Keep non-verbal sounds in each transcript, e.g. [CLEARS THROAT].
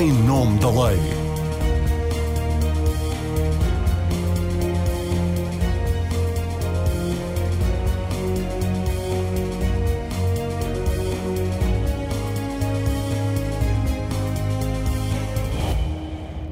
em nome da lei.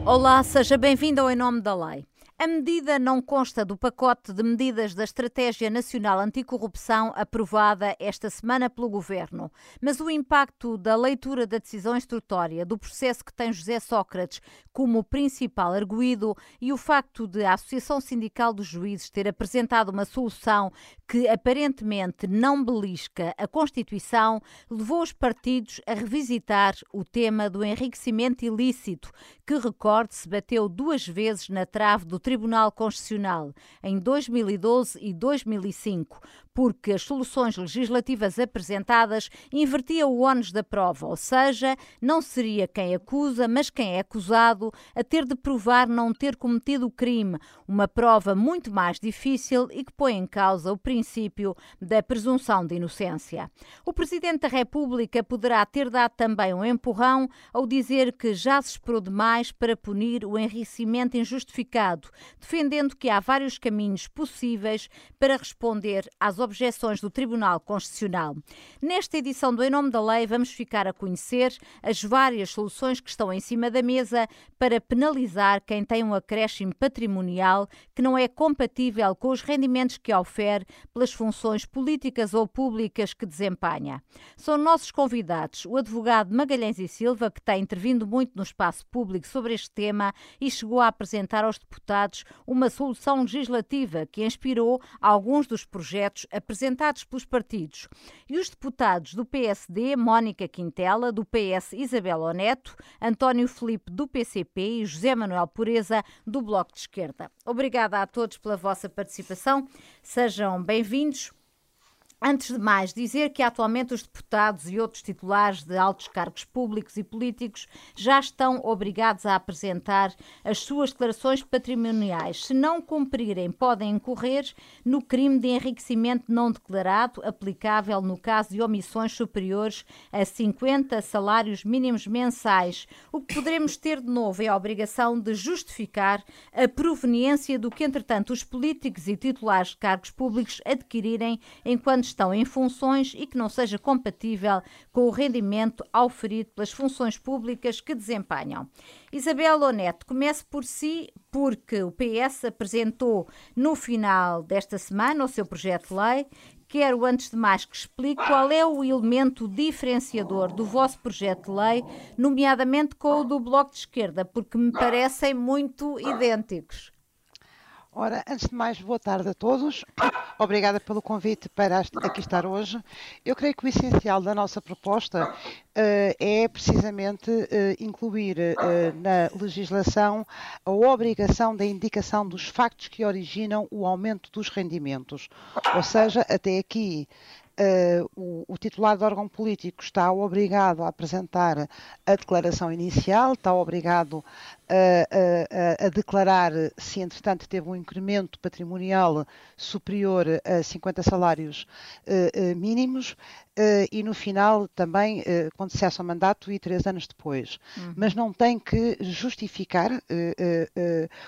Olá, seja bem-vindo ao Em Nome da Lei. A medida não consta do pacote de medidas da Estratégia Nacional Anticorrupção aprovada esta semana pelo Governo, mas o impacto da leitura da decisão instrutória do processo que tem José Sócrates como principal arguído e o facto de a Associação Sindical dos Juízes ter apresentado uma solução que aparentemente não belisca a Constituição levou os partidos a revisitar o tema do enriquecimento ilícito, que, recorde-se, bateu duas vezes na trave do Tribunal Constitucional em 2012 e 2005, porque as soluções legislativas apresentadas invertiam o ónus da prova, ou seja, não seria quem acusa, mas quem é acusado a ter de provar não ter cometido o crime, uma prova muito mais difícil e que põe em causa o princípio da presunção de inocência. O Presidente da República poderá ter dado também um empurrão ao dizer que já se esperou demais para punir o enriquecimento injustificado, defendendo que há vários caminhos possíveis para responder às objeções do Tribunal Constitucional. Nesta edição do Em Nome da Lei, vamos ficar a conhecer as várias soluções que estão em cima da mesa para penalizar quem tem um acréscimo patrimonial que não é compatível com os rendimentos que ofere pelas funções políticas ou públicas que desempenha. São nossos convidados o advogado Magalhães e Silva, que tem intervindo muito no espaço público sobre este tema e chegou a apresentar aos deputados uma solução legislativa que inspirou alguns dos projetos apresentados pelos partidos. E os deputados do PSD, Mónica Quintela, do PS Isabel Oneto, António Felipe, do PCP e José Manuel Pureza, do Bloco de Esquerda. Obrigada a todos pela vossa participação. Sejam bem-vindos. Antes de mais, dizer que atualmente os deputados e outros titulares de altos cargos públicos e políticos já estão obrigados a apresentar as suas declarações patrimoniais. Se não cumprirem, podem incorrer no crime de enriquecimento não declarado, aplicável no caso de omissões superiores a 50 salários mínimos mensais. O que poderemos ter de novo é a obrigação de justificar a proveniência do que, entretanto, os políticos e titulares de cargos públicos adquirirem enquanto estão em funções e que não seja compatível com o rendimento auferido pelas funções públicas que desempenham. Isabel Onete, comece por si, porque o PS apresentou no final desta semana o seu projeto de lei. Quero, antes de mais, que explique qual é o elemento diferenciador do vosso projeto de lei, nomeadamente com o do Bloco de Esquerda, porque me parecem muito idênticos. Ora, antes de mais, boa tarde a todos. Obrigada pelo convite para aqui estar hoje. Eu creio que o essencial da nossa proposta uh, é precisamente uh, incluir uh, na legislação a obrigação da indicação dos factos que originam o aumento dos rendimentos. Ou seja, até aqui Uh, o, o, titular do órgão político está obrigado a apresentar a declaração inicial, está obrigado a, a, a, declarar se, entretanto, teve um incremento patrimonial superior a 50 salários uh, uh, mínimos uh, e, no final, também, quando cessa o mandato e três anos depois. Uhum. Mas não tem que justificar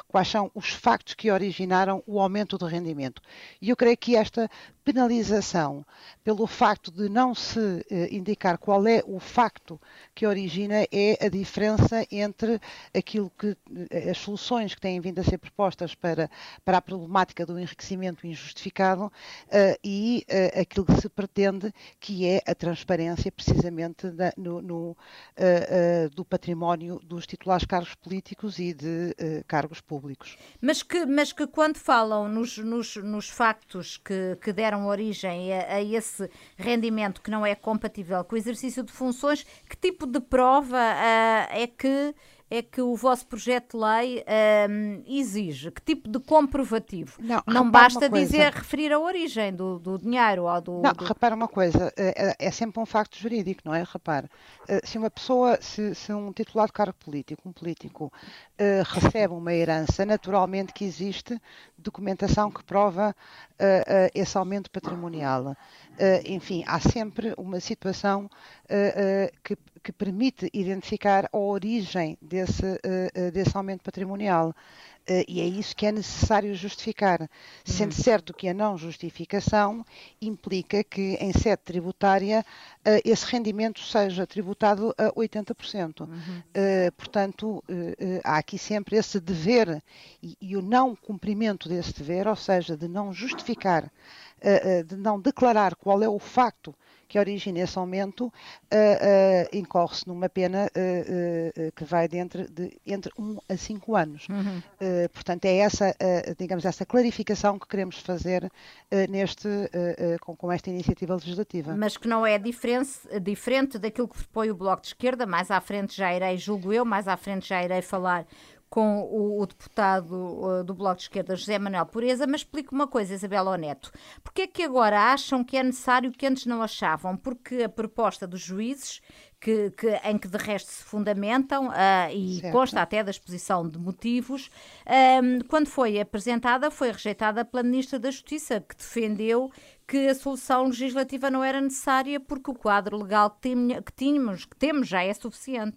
quais são os factos que originaram o aumento do rendimento. E eu creio que esta penalização, pelo facto de não se indicar qual é o facto que origina, é a diferença entre aquilo que eh, as soluções que têm vindo a ser propostas para, para a problemática do enriquecimento injustificado uh, e uh, aquilo que se pretende, que é a transparência precisamente da, no, no uh, do património dos titulares cargos políticos e de cargos públicos. Mas que, mas que quando falam nos, nos, nos factos que, que deram origem a, a esse rendimento que não é compatível com o exercício de funções, que tipo de prova é que é que o vosso projeto de lei um, exige? Que tipo de comprovativo? Não, não basta dizer, referir a origem do, do dinheiro ou do. Não, do... repara uma coisa, é, é, é sempre um facto jurídico, não é? Repara, eh, se uma pessoa, se, se um titular de cargo político, um político, uh, recebe uma herança, naturalmente que existe documentação que prova uh, uh, esse aumento patrimonial. enfim, há sempre uma situação que que permite identificar a origem desse, desse aumento patrimonial. Uh, e é isso que é necessário justificar. Sendo uhum. certo que a não justificação implica que, em sede tributária, esse rendimento seja tributado a 80%. Uhum. Uh, portanto, há aqui sempre esse dever e, e o não cumprimento desse dever, ou seja, de não justificar, de não declarar qual é o facto que origina esse aumento, uh, uh, incorre-se numa pena uh, que vai de entre, de entre 1 a 5 anos. Uhum. portanto, é essa, digamos, essa clarificação que queremos fazer neste, com, com, esta iniciativa legislativa. Mas que não é diferente, diferente daquilo que propõe o Bloco de Esquerda, mais à frente já irei, julgo eu, mais à frente já irei falar com o, o deputado uh, do Bloco de Esquerda, José Manuel Pureza, mas explico uma coisa, Isabela Oneto. Porquê é que agora acham que é necessário que antes não achavam? Porque a proposta dos juízes, que, que em que de resto se fundamentam, uh, e certo. consta até da exposição de motivos, um, quando foi apresentada, foi rejeitada pela Ministra da Justiça, que defendeu que a solução legislativa não era necessária porque o quadro legal que, que tínhamos, que temos já é suficiente.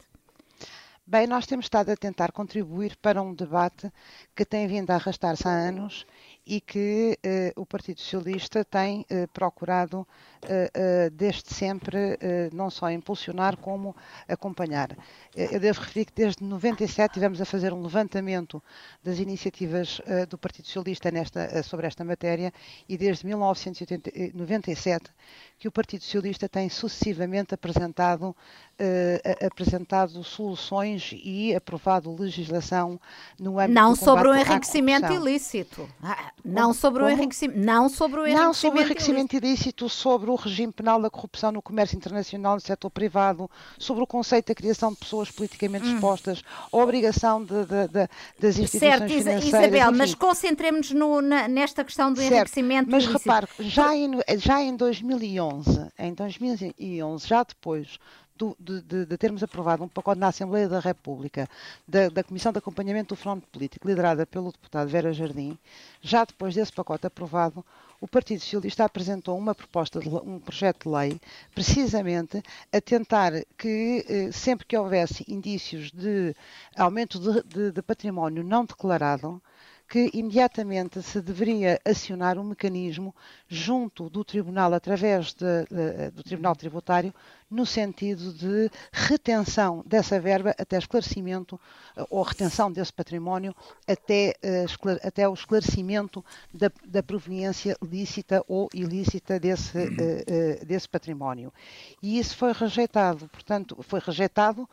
Bem, nós temos estado a tentar contribuir para um debate que tem vindo a arrastar-se há anos e que eh, o Partido Socialista tem eh, procurado eh, desde sempre não só impulsionar como acompanhar. eu devo referir que desde 97 tivemos a fazer um levantamento das iniciativas do Partido Socialista nesta, sobre esta matéria e desde 1997 que o Partido Socialista tem sucessivamente apresentado, apresentado soluções e aprovado legislação no âmbito Não sobre o enriquecimento ilícito. Ah, não sobre, o enriquecimento, não sobre o enriquecimento. Não sobre o enriquecimento ilícito, sobre o regime penal da corrupção no comércio internacional no setor privado, sobre o conceito da criação de pessoas politicamente hum. expostas, a obrigação de, de, de, das instituições certo, financeiras. Isabel, enfim. mas concentremos-nos nesta questão do certo, enriquecimento mas ilícito. Mas repare, já em, já em 2011, em 2011, já depois do, de, de, termos aprovado um pacote na Assembleia da República da, da, Comissão de Acompanhamento do Fenómeno Político, liderada pelo deputado Vera Jardim, já depois desse pacote aprovado, o Partido Socialista apresentou uma proposta, de, um projeto de lei, precisamente a tentar que, eh, sempre que houvesse indícios de aumento de, de património não declarado, que imediatamente se deveria acionar um mecanismo junto do Tribunal, através de, de, do Tribunal Tributário, no sentido de retenção dessa verba até esclarecimento, ou retenção desse património até, eh, até o esclarecimento da, da proveniência lícita ou ilícita desse, uhum. uh, uh, desse património. E isso foi rejeitado, portanto, foi rejeitado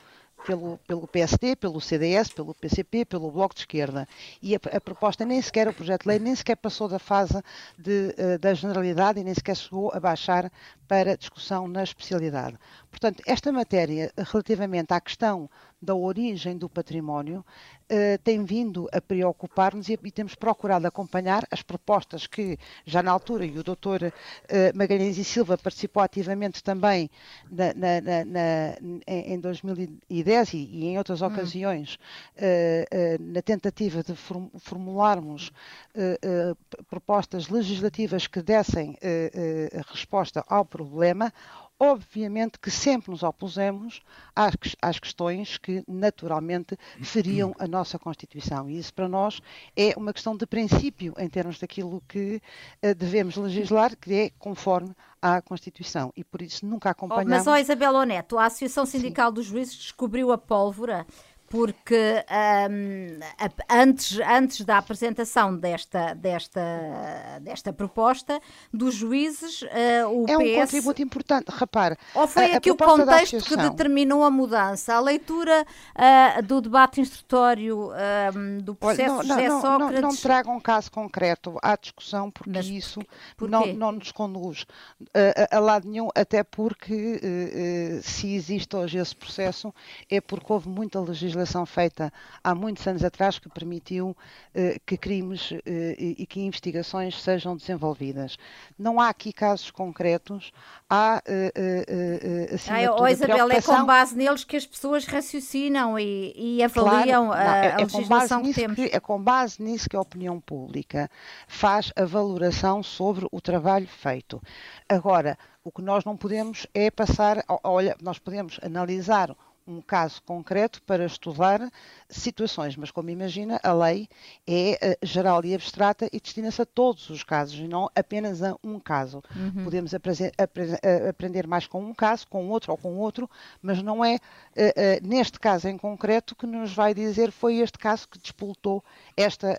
pelo, pelo PSD, pelo CDS, pelo PCP, pelo Bloco de Esquerda. E a, a proposta nem sequer, o projeto de lei, nem sequer passou da fase de, uh, da generalidade e nem sequer chegou a baixar para discussão na especialidade. Portanto, esta matéria, relativamente à questão da origem do património, eh, tem vindo a preocupar-nos e, e, temos procurado acompanhar as propostas que, já na altura, e o doutor eh, Magalhães e Silva participou ativamente também na, na, na, em 2010 e, e em outras hum. ocasiões, eh, na tentativa de formularmos propostas legislativas que dessem resposta ao problema, Obviamente que sempre nos opusemos às, às, questões que naturalmente feriam a nossa Constituição. E isso para nós é uma questão de princípio em termos daquilo que uh, devemos legislar, que é conforme à Constituição. E por isso nunca acompanhamos... Oh, mas, ó Isabel Oneto, a Associação Sindical Sim. dos Juízes descobriu a pólvora porque um, antes, antes da apresentação desta, desta, desta proposta dos juízes, uh, o é PS... É um contributo importante, repare. Ou foi a, aqui a o contexto que determinou a mudança? A leitura uh, do debate instrutório do processo Olha, não, José não, Sócrates... Não, não traga um caso concreto à discussão, porque Mas, isso por não, não nos conduz uh, a, a, lado nenhum, até porque se existe hoje esse processo é porque houve muita legislação legislação feita há muitos anos atrás que permitiu eh, que crimes eh, e que investigações sejam desenvolvidas. Não há aqui casos concretos, há uh, acima Ai, oh, Isabel, é com base neles que as pessoas raciocinam e, e avaliam claro, a, é, a é legislação que temos. Que, é com base nisso que a opinião pública faz a valoração sobre o trabalho feito. Agora, O que nós não podemos é passar, olha, nós podemos analisar um caso concreto para estudar situações, mas como imagina, a lei é uh, geral e abstrata e destina-se a todos os casos e não apenas a um caso. Uhum. Podemos eh, aprender mais com um caso, com outro ou com outro, mas não é uh, uh, neste caso em concreto que nos vai dizer foi este caso que despoltou esta,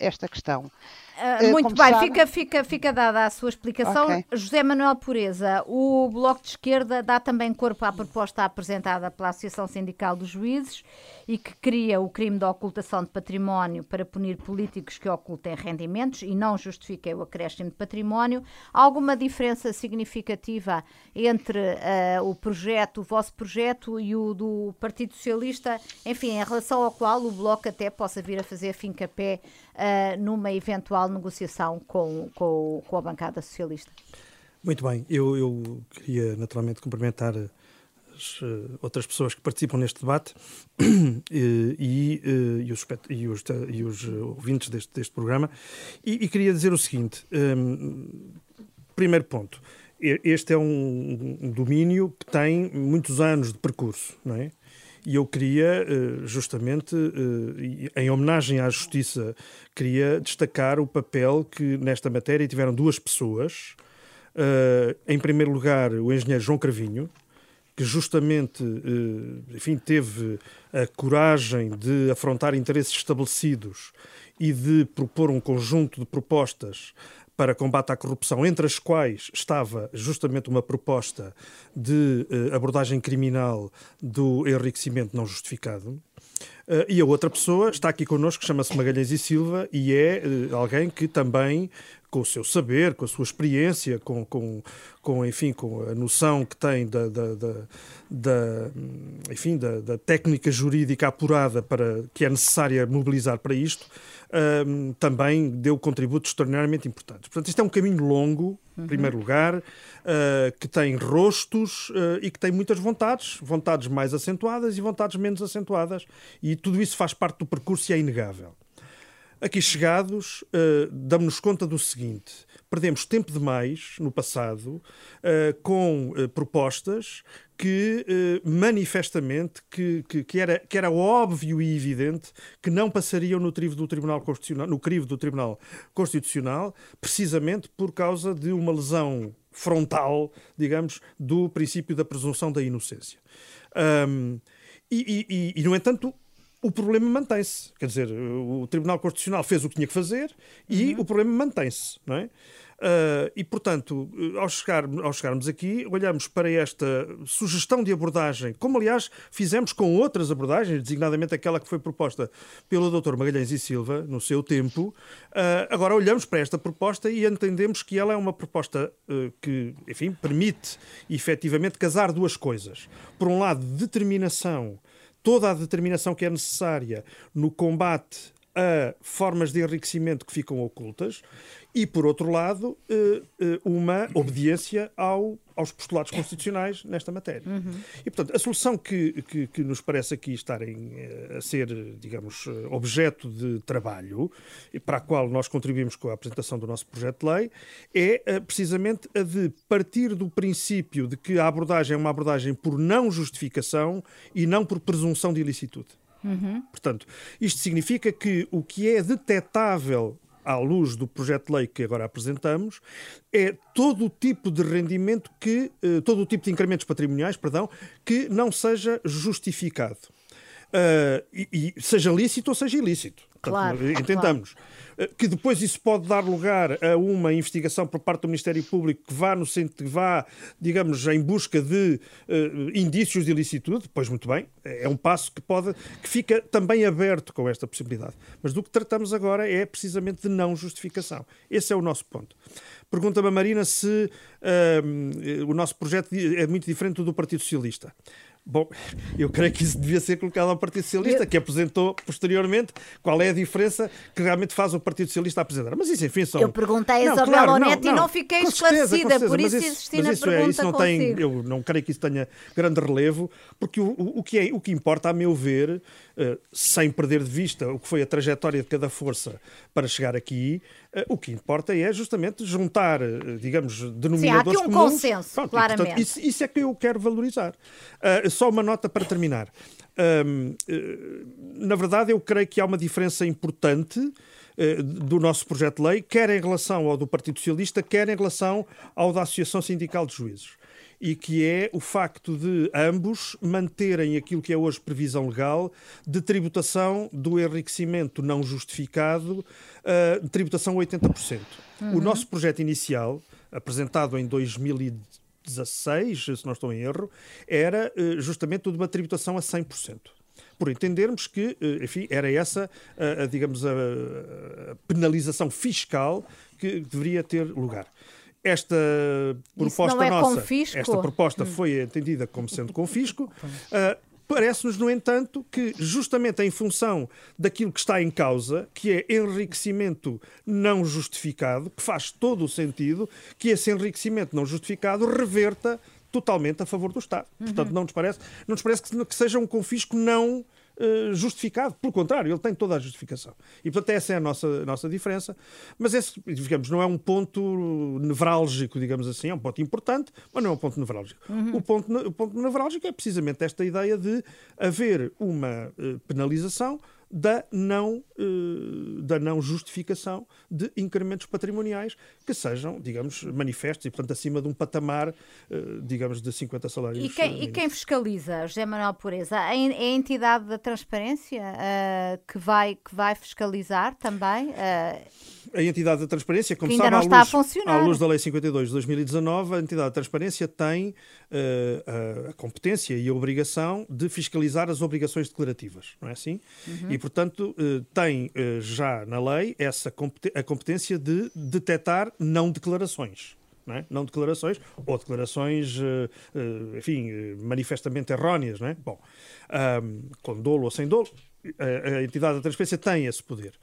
esta questão. Uh, muito bem, fica, fica, fica dada a sua explicação. Okay. José Manuel Pureza, o Bloco de Esquerda dá também corpo à proposta apresentada pela Associação Sindical dos Juízes e que cria o crime da ocultação de património para punir políticos que ocultem rendimentos e não justifiquem o acréscimo de património. Há alguma diferença significativa entre uh, o projeto, o vosso projeto e o do Partido Socialista, enfim, em relação ao qual o Bloco até possa vir a fazer fim-capé uh, numa eventual negociação com, com, com, a bancada socialista? Muito bem, eu, eu queria naturalmente cumprimentar as uh, outras pessoas que participam neste debate [CLEARS THROAT] e, e, uh, e, os, e, os, e os ouvintes deste, deste programa e, e, queria dizer o seguinte, um, ehm, primeiro ponto, este é um, um domínio que tem muitos anos de percurso, não é? E eu queria, eh, justamente, eh, em homenagem à justiça, queria destacar o papel que nesta matéria tiveram duas pessoas. Eh, em primeiro lugar, o engenheiro João Cravinho, que justamente, enfim, teve a coragem de afrontar interesses estabelecidos e de propor um conjunto de propostas para combate à corrupção, entre as quais estava justamente uma proposta de uh, abordagem criminal do enriquecimento não justificado. Uh, e a outra pessoa está aqui connosco, chama-se Magalhães e Silva, e é alguém que também, com o seu saber, com a sua experiência, com, com, com enfim, com a noção que tem da, da, da, da enfim, da, da, técnica jurídica apurada para, que é necessária mobilizar para isto, um, também deu contributos extraordinariamente importantes. Portanto, isto é um caminho longo, em uhum. primeiro lugar, uh, que tem rostos uh, e que tem muitas vontades, vontades mais acentuadas e vontades menos acentuadas, e tudo isso faz parte do percurso e é inegável. Aqui chegados, uh, damos-nos conta do seguinte: perdemos tempo demais no passado uh, com uh, propostas que manifestamente que, que, que, era, que era óbvio e evidente que não passariam no crivo do Tribunal Constitucional, no crivo do Tribunal Constitucional, precisamente por causa de uma lesão frontal, digamos, do princípio da presunção da inocência. Um, e, e, e, no entanto, o problema mantém-se. Quer dizer, o Tribunal Constitucional fez o que tinha que fazer e uhum. o problema mantém-se, não é? Uh, e, portanto, ao, chegar, ao chegarmos aqui, olhamos para esta sugestão de abordagem, como aliás fizemos com outras abordagens, designadamente aquela que foi proposta pelo Dr. Magalhães e Silva no seu tempo. Uh, agora olhamos para esta proposta e entendemos que ela é uma proposta uh, que, enfim, permite efetivamente casar duas coisas. Por um lado, determinação toda a determinação que é necessária no combate a formas de enriquecimento que ficam ocultas e, por outro lado, eh, eh, uma obediência ao, aos postulados constitucionais nesta matéria. Uhum. E, portanto, a solução que, que, que, nos parece aqui estarem eh, a ser, digamos, objeto de trabalho, e para a qual nós contribuímos com a apresentação do nosso projeto de lei, é precisamente a de partir do princípio de que a abordagem é uma abordagem por não justificação e não por presunção de ilicitude. Uhum. Portanto, isto significa que o que é detetável à luz do projeto de lei que agora apresentamos, é todo o tipo de rendimento que, eh, todo o tipo de incrementos patrimoniais, perdão, que não seja justificado. Uh, e, e, seja lícito ou seja ilícito. Claro, Portanto, entendamos. Claro. Eh, que depois isso pode dar lugar a uma investigação por parte do Ministério Público que vá, no centro, que vá digamos, em busca de uh, indícios de ilicitude, pois muito bem, é um passo que pode, que fica também aberto com esta possibilidade. Mas do que tratamos agora é precisamente de não justificação. Esse é o nosso ponto. Pergunta-me a Marina se uh, o nosso projeto é muito diferente do Partido Socialista. Bom, eu creio que isso devia ser colocado ao Partido Socialista, que apresentou posteriormente qual é a diferença que realmente faz o Partido Socialista apresentar. Mas isso, enfim, são... Eu perguntei a Isabel claro, não, não, e não fiquei esclarecida, certeza, por isso, isso insisti na isso pergunta é, isso não tem, Eu não creio que isso tenha grande relevo, porque o, o, o, que, é, o que importa, a meu ver, uh, sem perder de vista o que foi a trajetória de cada força para chegar aqui, o que importa é justamente juntar, digamos, denominadores Sim, há aqui um comuns. consenso, Pronto, claramente. portanto, isso, isso, é que eu quero valorizar. só uma nota para terminar. na verdade, eu creio que há uma diferença importante do nosso projeto de lei, quer em relação ao do Partido Socialista, quer em relação ao da Associação Sindical de Juízes e que é o facto de ambos manterem aquilo que é hoje previsão legal de tributação do enriquecimento não justificado, uh, tributação 80%. Uhum. O nosso projeto inicial, apresentado em 2016, se não estou em erro, era uh, justamente o de uma tributação a 100% por entendermos que, eh, enfim, era essa, a, a digamos, a, a, penalização fiscal que deveria ter lugar. Esta proposta é nossa, confisco? esta proposta hum. foi entendida como sendo confisco. Uh, [LAUGHS] Parece-nos, no entanto, que justamente em função daquilo que está em causa, que é enriquecimento não justificado, que faz todo o sentido que esse enriquecimento não justificado reverta totalmente a favor do Estado. Uhum. Portanto, não nos parece, não nos parece que, que seja um confisco não justificado. Pelo contrário, ele tem toda a justificação. E, portanto, essa é a nossa, a nossa diferença. Mas esse, digamos, não é um ponto nevrálgico, digamos assim. É um ponto importante, mas não é um ponto nevrálgico. Uhum. O, ponto, o ponto nevrálgico é precisamente esta ideia de haver uma uh, penalização da não, uh, da não justificação de incrementos patrimoniais que sejam, digamos, manifestos e, portanto, acima de um patamar, uh, digamos, de 50 salários. E quem, e quem fiscaliza, José Manuel Pureza? É a entidade da transparência uh, que, vai, que vai fiscalizar também? a entidade da transparência, como que sabe, está luz, a funcionar. à luz da Lei 52 de 2019, a entidade da transparência tem uh, a, a, competência e a obrigação de fiscalizar as obrigações declarativas, não é assim? Uhum. E, portanto, uh, tem uh, já na lei essa a competência de detectar não declarações. Não, é? não, declarações, ou declarações, enfim, manifestamente erróneas, não é? Bom, com dolo ou sem dolo, a, entidade da transparência tem esse poder.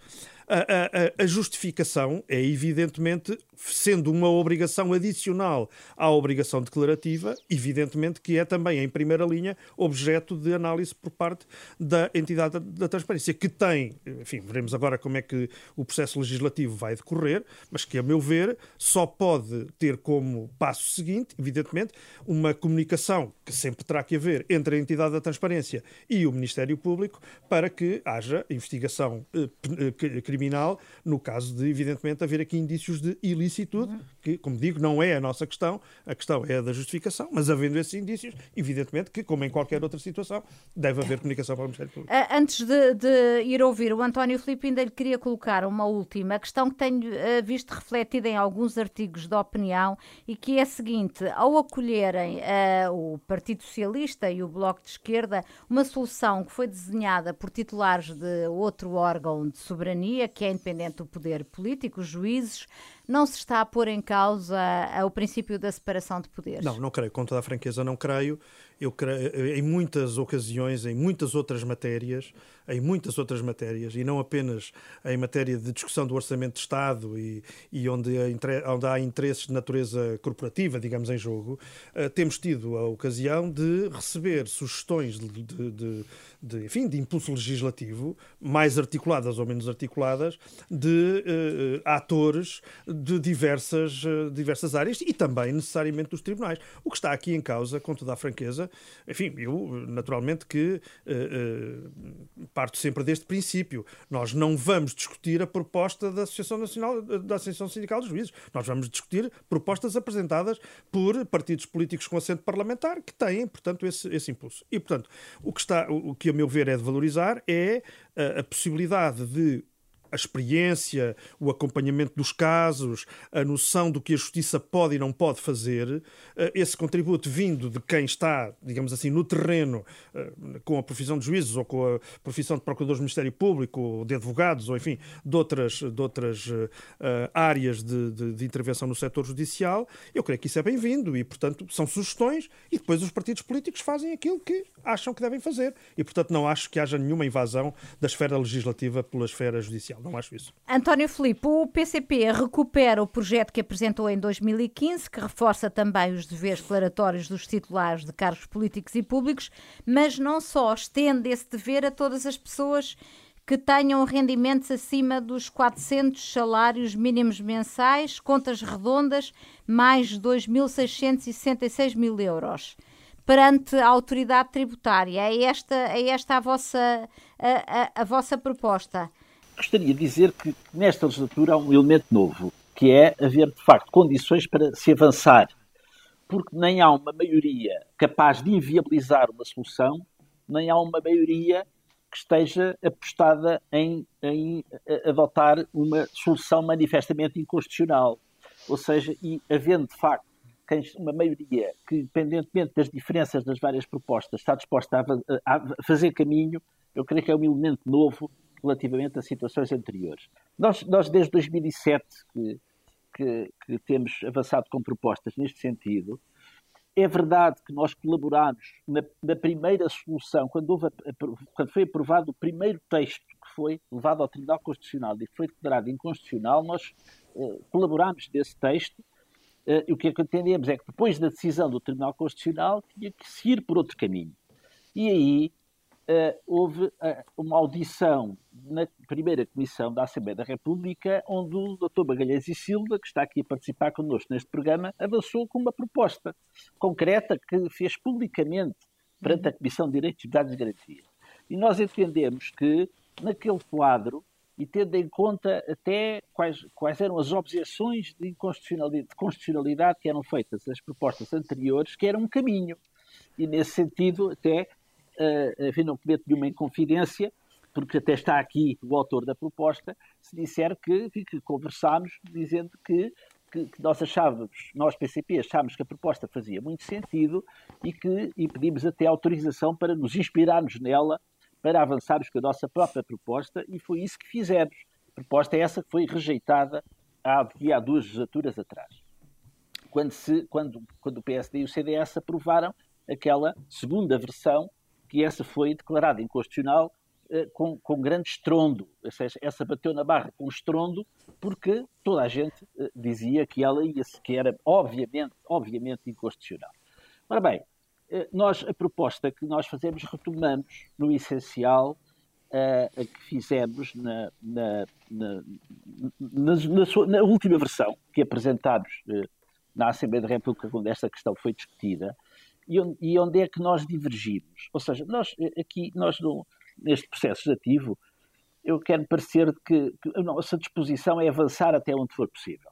A, a, a, justificação é, evidentemente, sendo uma obrigação adicional à obrigação declarativa, evidentemente que é também, em primeira linha, objeto de análise por parte da entidade da, da transparência, que tem, enfim, veremos agora como é que o processo legislativo vai decorrer, mas que, a meu ver, só pode ter como passo seguinte, evidentemente, uma comunicação que sempre terá que haver entre a entidade da transparência e o Ministério Público para que haja investigação eh, eh, criminal no caso de, evidentemente, haver aqui indícios de ilicitude, que, como digo, não é a nossa questão, a questão é a da justificação, mas havendo esses indícios, evidentemente que, como em qualquer outra situação, deve haver comunicação para o Ministério Público. Antes de, de ir ouvir o António Filipe, ainda lhe queria colocar uma última questão que tenho uh, visto refletida em alguns artigos de opinião e que é a seguinte: ao acolherem uh, o Partido Socialista e o Bloco de Esquerda uma solução que foi desenhada por titulares de outro órgão de soberania, que é independente do poder político, os juízes, não se está a pôr em causa o princípio da separação de poderes? Não, não creio. Com toda a franqueza, não creio. Eu creio, em muitas ocasiões, em muitas outras matérias, em muitas outras matérias, e não apenas em matéria de discussão do Orçamento de Estado e, e onde, onde há interesses de natureza corporativa, digamos, em jogo, uh, temos tido a ocasião de receber sugestões de, de, de, de, enfim, de impulso legislativo, mais articuladas ou menos articuladas, de uh, atores de diversas, uh, diversas áreas e também necessariamente dos tribunais. O que está aqui em causa, com toda a franqueza, enfim, eu naturalmente que parto sempre deste princípio. Nós não vamos discutir a proposta da Associação Nacional da Associação Sindical dos Juízes. Nós vamos discutir propostas apresentadas por partidos políticos com assento parlamentar que têm, portanto, esse, esse impulso. E, portanto, o que está, o que a meu ver é de valorizar é a, a possibilidade de a experiência, o acompanhamento dos casos, a noção do que a justiça pode e não pode fazer, eh, esse contributo vindo de quem está, digamos assim, no terreno eh, com a profissão de juízes ou com a profissão de procuradores do Ministério Público ou de advogados ou, enfim, de outras, de outras uh, áreas de, de, de, intervenção no setor judicial, eu creio que isso é bem-vindo e, portanto, são sugestões e depois os partidos políticos fazem aquilo que acham que devem fazer. E, portanto, não acho que haja nenhuma invasão da esfera legislativa pela esfera judicial não acho isso. António Filipe, o PCP recupera o projeto que apresentou em 2015, que reforça também os deveres declaratórios dos titulares de cargos políticos e públicos, mas não só estende esse dever a todas as pessoas que tenham rendimentos acima dos 400 salários mínimos mensais, contas redondas, mais 2.666 mil euros perante a autoridade tributária. É esta, é esta a, vossa, a, a, a vossa proposta? Gostaria de dizer que nesta legislatura há um elemento novo, que é haver, de facto, condições para se avançar. Porque nem há uma maioria capaz de inviabilizar uma solução, nem há uma maioria que esteja apostada em, em adotar uma solução manifestamente inconstitucional. Ou seja, e havendo, de facto, uma maioria que, independentemente das diferenças das várias propostas, está disposta a, a fazer caminho, eu creio que é um elemento novo relativamente a situações anteriores. Nós, nós desde 2007, que, que, que, temos avançado com propostas neste sentido, é verdade que nós colaboramos na, na primeira solução, quando, quando foi aprovado o primeiro texto que foi levado ao Tribunal Constitucional e foi declarado inconstitucional, nós eh, colaboramos desse texto Uh, e o que é que entendemos é que depois da decisão do Tribunal Constitucional tinha que seguir por outro caminho. E aí uh, houve uh, uma audição na primeira comissão da Assembleia da República, onde o Dr. Magalhães e Silva, que está aqui a participar connosco neste programa, avançou com uma proposta concreta que fez publicamente perante a Comissão de Direitos, Liberdades e Garantias. E nós entendemos que, naquele quadro, e tendo em conta até quais, quais eram as objeções de constitucionalidade, de constitucionalidade que eram feitas às propostas anteriores, que era um caminho. E nesse sentido, até, uh, enfim, não cometo nenhuma inconfidência, porque até está aqui o autor da proposta, se disser que, que conversámos dizendo que, que, que, nós achávamos, nós PCP achámos que a proposta fazia muito sentido e que e pedimos até autorização para nos inspirarmos nela para avançarmos com a nossa própria proposta e foi isso que fizemos. A proposta é essa que foi rejeitada há, há duas legislaturas atrás. Quando, se, quando, quando o PSD e o CDS aprovaram aquela segunda versão, que essa foi declarada inconstitucional eh, com, com grande estrondo. Ou seja, essa bateu na barra com estrondo, porque toda a gente eh, dizia que ela ia, que era obviamente, obviamente inconstitucional. Ora bem, eh, nós, a proposta que nós fazemos, retomamos no essencial a que fizemos na, na, na, na, sua, última versão que apresentámos na Assembleia da República, quando esta questão foi discutida, e onde, é que nós divergimos. Ou seja, nós aqui, nós no, neste processo legislativo, eu quero parecer que, que a nossa disposição é avançar até onde for possível.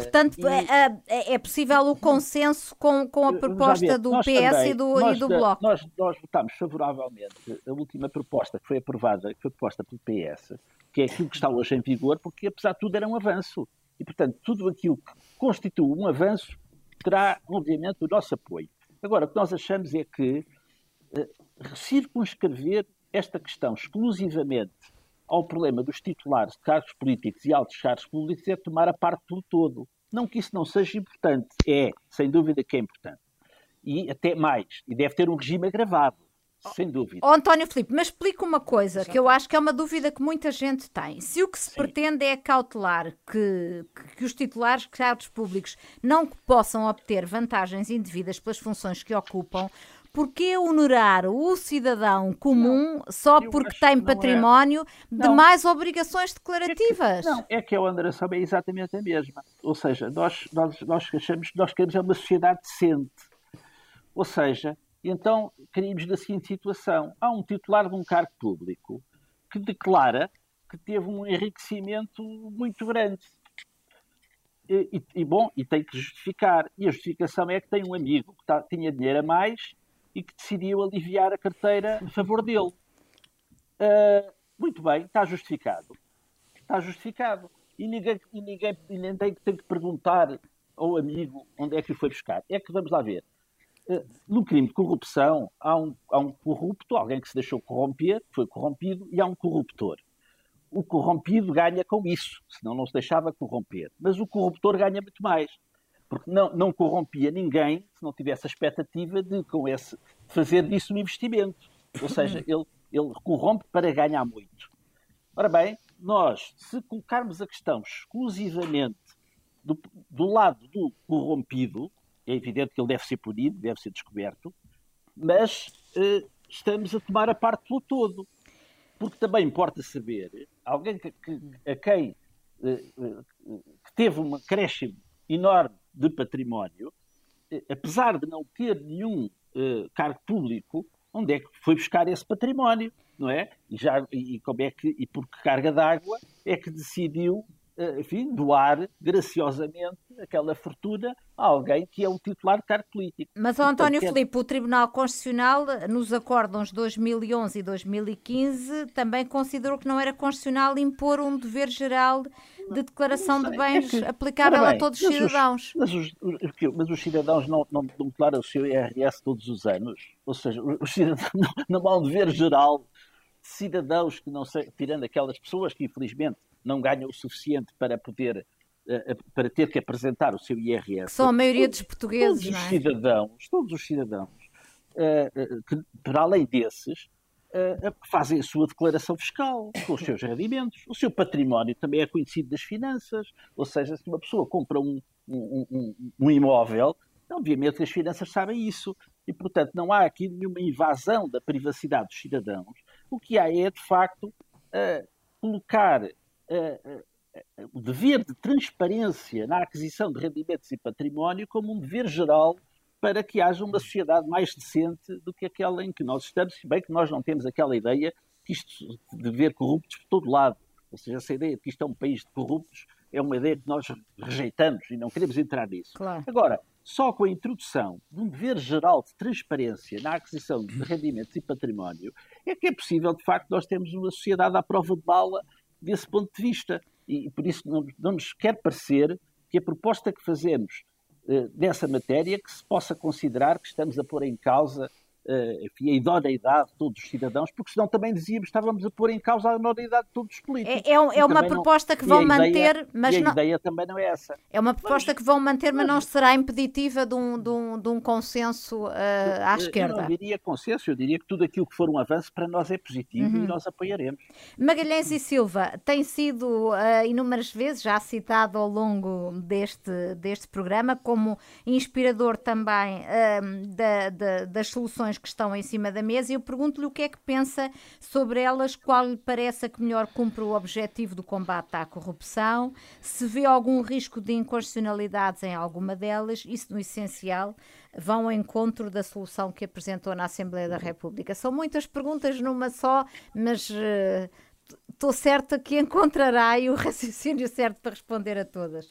Portanto, e... é, é, é, possível o consenso com, com a proposta do PS também, e, do, e do Bloco? Nós, nós votámos favoravelmente a última proposta que foi aprovada, que foi proposta pelo PS, que é aquilo que está hoje em vigor, porque apesar de tudo era um avanço. E, portanto, tudo aquilo que constitui um avanço terá, obviamente, o nosso apoio. Agora, o que nós achamos é que uh, circunscrever esta questão exclusivamente ao problema dos titulares de cargos políticos e altos cargos públicos é tomar a parte do todo. Não que isso não seja importante, é, sem dúvida que é importante. E até mais, e deve ter um regime agravado, sem dúvida. Oh, António Filipe, mas explica uma coisa que eu acho que é uma dúvida que muita gente tem. Se o que se Sim. pretende é cautelar que, que os titulares de cargos públicos não possam obter vantagens indevidas pelas funções que ocupam, Porquê honorar o cidadão comum não, só porque tem é. património é. de mais obrigações declarativas? É que, não, é que a onderação é exatamente a mesma. Ou seja, nós, nós, nós achamos que nós queremos é uma sociedade decente. Ou seja, então queríamos da seguinte situação. Há um titular de um cargo público que declara que teve um enriquecimento muito grande. E, e, e, bom, e tem que justificar. E a justificação é que tem um amigo que tá, tinha dinheiro a mais e que decidiu aliviar a carteira a favor dele. Uh, muito bem, está justificado. Está justificado. E ninguém, e ninguém, e ninguém tem que perguntar ao amigo onde é que foi buscar. É que vamos lá ver. Uh, no crime de corrupção, há um, há um corrupto, alguém que se deixou corromper, foi corrompido, e há um corruptor. O corrompido ganha com isso, senão não se deixava corromper. Mas o corruptor ganha muito mais porque não, não corrompia ninguém se não tivesse a expectativa de com esse, fazer disso um investimento. Ou seja, [LAUGHS] ele, ele corrompe para ganhar muito. Ora bem, nós, se colocarmos a questão exclusivamente do, do lado do corrompido, é evidente que ele deve ser punido, deve ser descoberto, mas eh, estamos a tomar a parte pelo todo. porque também importa saber, alguém que, que a quem eh, eh, que teve um acréscimo enorme de património, apesar de não ter nenhum cargo público, onde é que foi buscar esse património, não é? E, já, e como é que, e por que carga d'água é que decidiu enfim, doar graciosamente aquela fortuna a alguém que é o titular de cargo político. Mas, o António Portanto, Filipe, o Tribunal Constitucional, nos acórdãos 2011 e 2015, também considerou que não era constitucional impor um dever geral de declaração de bens é que, aplicável bem, a todos os cidadãos. Mas os, mas os, mas os cidadãos não, não, não declaram o seu IRS todos os anos? Ou seja, os cidadãos não, [LAUGHS] não há um dever geral de cidadãos que não sei, tirando aquelas pessoas que infelizmente não ganham o suficiente para poder eh, eh, para ter que apresentar o seu IRS. Que são a maioria dos portugueses, todos não é? os cidadãos, todos os cidadãos, eh, que para além desses, fazem a sua declaração fiscal com os seus rendimentos. O seu património também é conhecido das finanças, ou seja, se uma pessoa compra um, um, um, um imóvel, obviamente que as finanças sabem isso. E, portanto, não há aqui nenhuma invasão da privacidade dos cidadãos. O que há é, de facto, colocar o dever de transparência na aquisição de rendimentos e património como um dever geral para que haja uma sociedade mais decente do que aquela em que nós estamos, se bem que nós não temos aquela ideia que isto de ver corruptos por todo lado. Ou seja, essa ideia de que isto é um país de corruptos é uma ideia que nós rejeitamos e não queremos entrar nisso. Claro. Agora, só com a introdução de um dever geral de transparência na aquisição de rendimentos e património é que é possível, de facto, nós termos uma sociedade à prova de bala desse ponto de vista. E por isso não, não nos quer parecer que a proposta que fazemos uh, dessa matéria que se possa considerar que estamos a pôr em causa enfim, a idoneidade de todos os cidadãos, porque senão também dizíamos que estávamos a pôr em causa a idoneidade de todos os políticos. É, é, é uma proposta não... que vão manter, ideia, mas a não... ideia também não é essa. É uma proposta mas, que vão manter, mas, mas não será impeditiva de um, de um, de um consenso uh, à esquerda. Eu não diria consenso, eu diria que tudo aquilo que for um avanço para nós é positivo uhum. e nós apoiaremos. Magalhães e Silva tem sido uh, inúmeras vezes já citado ao longo deste, deste programa como inspirador também uh, da, da, das soluções que estão em cima da mesa e eu pergunto-lhe o que é que pensa sobre elas, qual lhe parece a que melhor cumpre o objetivo do combate à corrupção, se vê algum risco de inconstitucionalidades em alguma delas e se, no essencial, vão ao encontro da solução que apresentou na Assembleia da República. São muitas perguntas numa só, mas estou uh, certa que encontrará o [LAUGHS] raciocínio certo para responder a todas.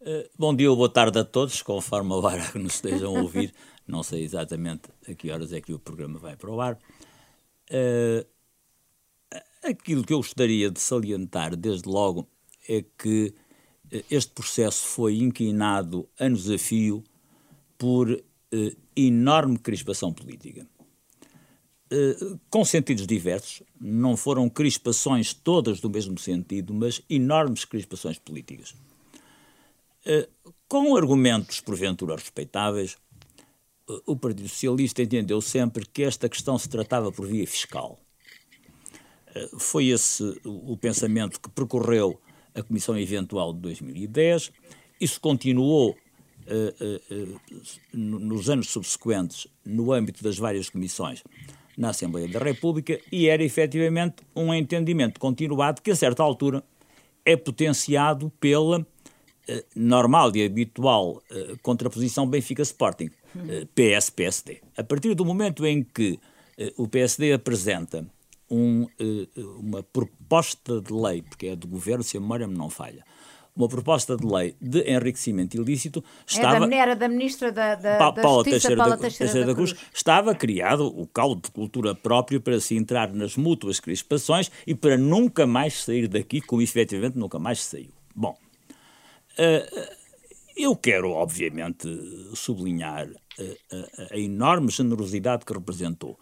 Uh, bom dia ou boa tarde a todos, conforme a hora que nos estejam a ouvir. [LAUGHS] Não sei exatamente a que horas é que o programa vai para o ar. Uh, aquilo que eu gostaria de salientar, desde logo, é que eh, este processo foi inquinado a desafio por uh, enorme crispação política. Uh, com sentidos diversos, não foram crispações todas do mesmo sentido, mas enormes crispações políticas. Uh, com argumentos porventura respeitáveis, o Partido Socialista entendeu sempre que esta questão se tratava por via fiscal. Eh, foi esse o pensamento que percorreu a Comissão Eventual de 2010. Isso continuou uh, uh, nos anos subsequentes no âmbito das várias comissões na Assembleia da República e era efetivamente um entendimento continuado que, a certa altura, é potenciado pela eh, normal e habitual uh, contraposição Benfica-Sporting, eh, PS-PSD. A partir do momento em que o PSD apresenta um, uma proposta de lei, porque é do governo, se a memória me não falha, uma proposta de lei de enriquecimento ilícito estava... É da, era da ministra da, da, pa, da Paula Justiça, Teixeira, Paula Teixeira, Teixeira da, Cruz. Cruz. Estava criado o caldo de cultura próprio para se entrar nas mútuas crispações e para nunca mais sair daqui, como efetivamente nunca mais saiu. Bom, eu quero, obviamente, sublinhar a, a, a, enorme generosidade que representou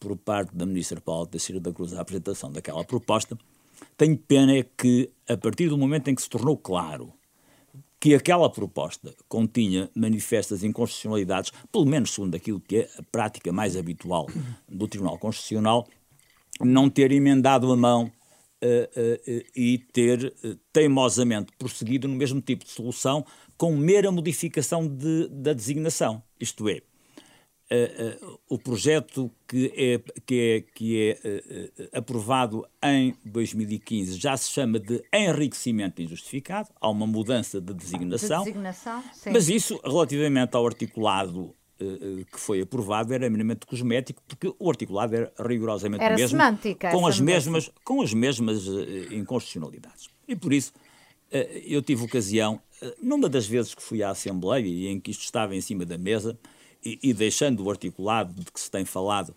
por parte da Ministra Paula Teixeira da Cruz a apresentação daquela proposta. Tenho pena que, a partir do momento em que se tornou claro que aquela proposta continha manifestas inconstitucionalidades, pelo menos segundo aquilo que é a prática mais habitual do Tribunal Constitucional, não ter emendado a mão e ter teimosamente prosseguido no mesmo tipo de solução com mera modificação de, da designação. Isto é, o projeto que é, que é, que é aprovado em 2015 já se chama de enriquecimento injustificado, há uma mudança de designação, de designação mas isso relativamente ao articulado que foi aprovado era minimamente cosmético, porque o articulado era rigorosamente era o mesmo, semântica, com, as mesmas, com as mesmas inconstitucionalidades. E por isso eu tive ocasião, numa das vezes que fui à Assembleia e em que isto estava em cima da mesa, e, e deixando o articulado de que se tem falado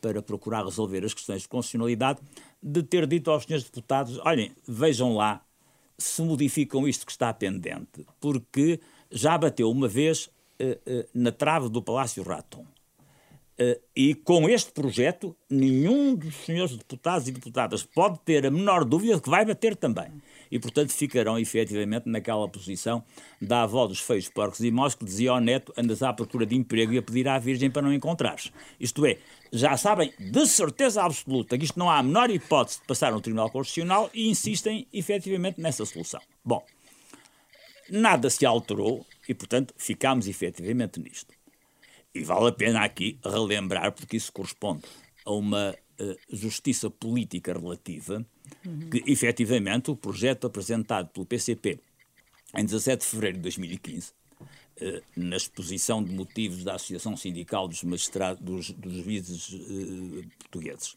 para procurar resolver as questões de constitucionalidade, de ter dito aos senhores deputados: olhem, vejam lá se modificam isto que está pendente, porque já bateu uma vez na trave do Palácio Raton. Uh, e com este projeto, nenhum dos senhores deputados e deputadas pode ter a menor dúvida de que vai bater também. E, portanto, ficarão efetivamente naquela posição da avó dos feios porcos e maus que dizia ao neto: andas à procura de emprego e a pedir à Virgem para não encontrares. Isto é, já sabem de certeza absoluta que isto não há a menor hipótese de passar no Tribunal Constitucional e insistem efetivamente nessa solução. Bom, nada se alterou e, portanto, ficámos efetivamente nisto. E vale a pena aqui relembrar, porque isso corresponde a uma uh, justiça política relativa, uhum. que efetivamente o projeto apresentado pelo PCP em 17 de fevereiro de 2015, uh, eh, na exposição de motivos da Associação Sindical dos Magistrados dos, dos Juízes uh, Portugueses,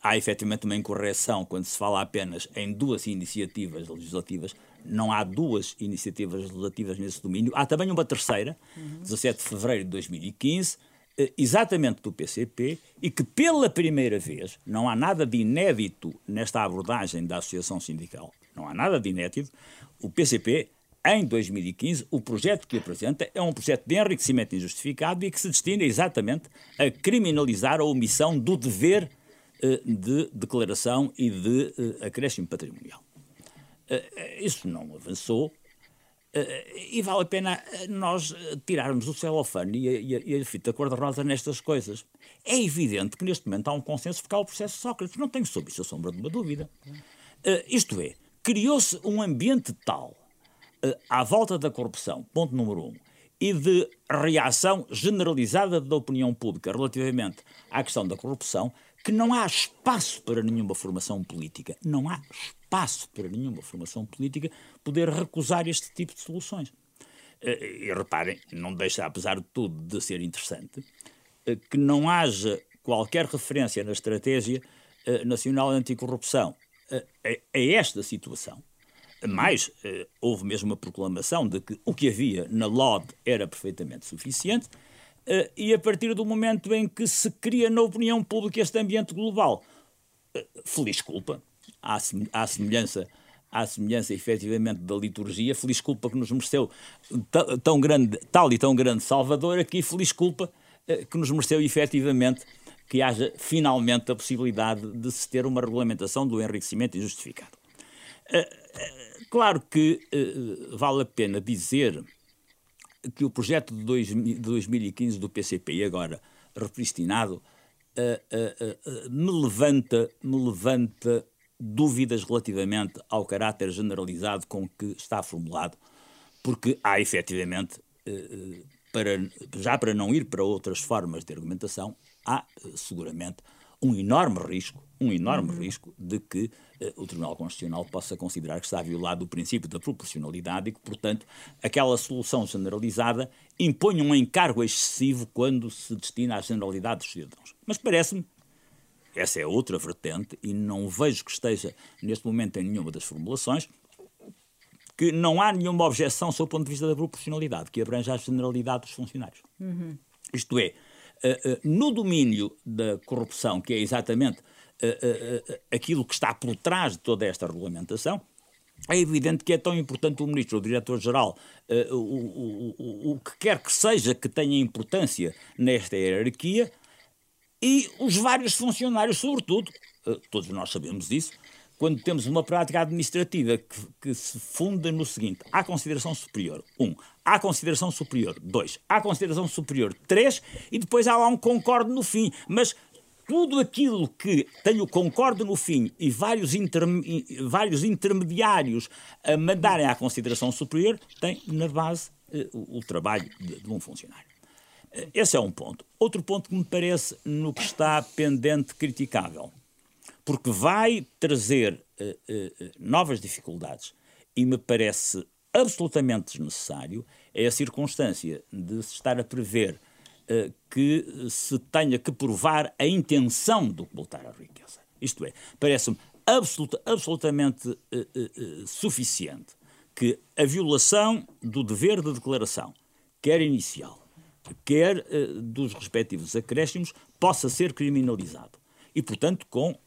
há efetivamente uma incorreção quando se fala apenas em duas iniciativas legislativas. Não há duas iniciativas legislativas nesse domínio. Há também uma terceira, uhum. 17 de fevereiro de 2015, eh, exatamente do PCP, e que pela primeira vez, não há nada de inédito nesta abordagem da Associação Sindical, não há nada de inédito, o PCP em 2015, o projeto que apresenta é um projeto de enriquecimento injustificado e que se destina exatamente a criminalizar a omissão do dever eh, de declaração e de eh, acréscimo patrimonial. Eh, isso não avançou e vale a pena nós tirarmos o celofane e a, fita cor-de-rosa nestas coisas. É evidente que neste momento há um consenso porque o processo de Sócrates, não tenho sobre isso a sombra de uma dúvida. Isto é, criou-se um ambiente tal à volta da corrupção, ponto número um, e de reação generalizada da opinião pública relativamente à questão da corrupção, que não há espaço para nenhuma formação política, não há espaço para nenhuma formação política poder recusar este tipo de soluções. Eh, e reparem, não deixa, apesar de tudo, de ser interessante, eh, que não haja qualquer referência na estratégia eh, nacional anticorrupção a esta situação. Mais, houve mesmo uma proclamação de que o que havia na LOD era perfeitamente suficiente, e a partir do momento em que se cria na opinião pública este ambiente global, uh, feliz culpa, à, semelhança à semelhança efetivamente da liturgia, feliz culpa que nos mereceu tão grande, tal e tão grande Salvador, aqui. Feliz culpa uh, que nos mereceu efetivamente que haja finalmente a possibilidade de se ter uma regulamentação do enriquecimento injustificado. Claro que vale a pena dizer que o projeto de, dois, de 2015 do PCP, agora repristinado, uh, uh, me, levanta, me levanta dúvidas relativamente ao caráter generalizado com que está formulado, porque há efetivamente, para, já para não ir para outras formas de argumentação, há seguramente um enorme risco, um enorme uhum. risco de que uh, o Tribunal Constitucional possa considerar que está violado o princípio da proporcionalidade e que, portanto, aquela solução generalizada impõe um encargo excessivo quando se destina à generalidade dos cidadãos. Mas parece-me, essa é outra vertente, e não vejo que esteja neste momento em nenhuma das formulações, que não há nenhuma objeção sob o ponto de vista da proporcionalidade, que abrange a generalidade dos funcionários. Uhum. Isto é, no domínio da corrupção, que é exatamente eh, aquilo que está por trás de toda esta regulamentação, é evidente que é tão importante o ministro, o diretor-geral, o, que quer que seja que tenha importância nesta hierarquia, e os vários funcionários, sobretudo, todos nós sabemos disso, quando temos uma prática administrativa que, que, se funda no seguinte: há consideração superior, um, há consideração superior, dois, há consideração superior, três, e depois há lá um concorde no fim. Mas tudo aquilo que tem o concorde no fim e vários, vários intermediários a mandarem à consideração superior tem na base uh, o, o, trabalho de, de um funcionário. Esse é um ponto. Outro ponto que me parece no que está pendente criticável, porque vai trazer uh, uh, novas dificuldades e me parece absolutamente desnecessário é a circunstância de se estar a prever uh, que se tenha que provar a intenção do ocultar a riqueza. Isto é, parece-me absoluta, absolutamente uh, uh, suficiente que a violação do dever de declaração, quer inicial, quer dos respectivos acréscimos, possa ser criminalizado. E, portanto, com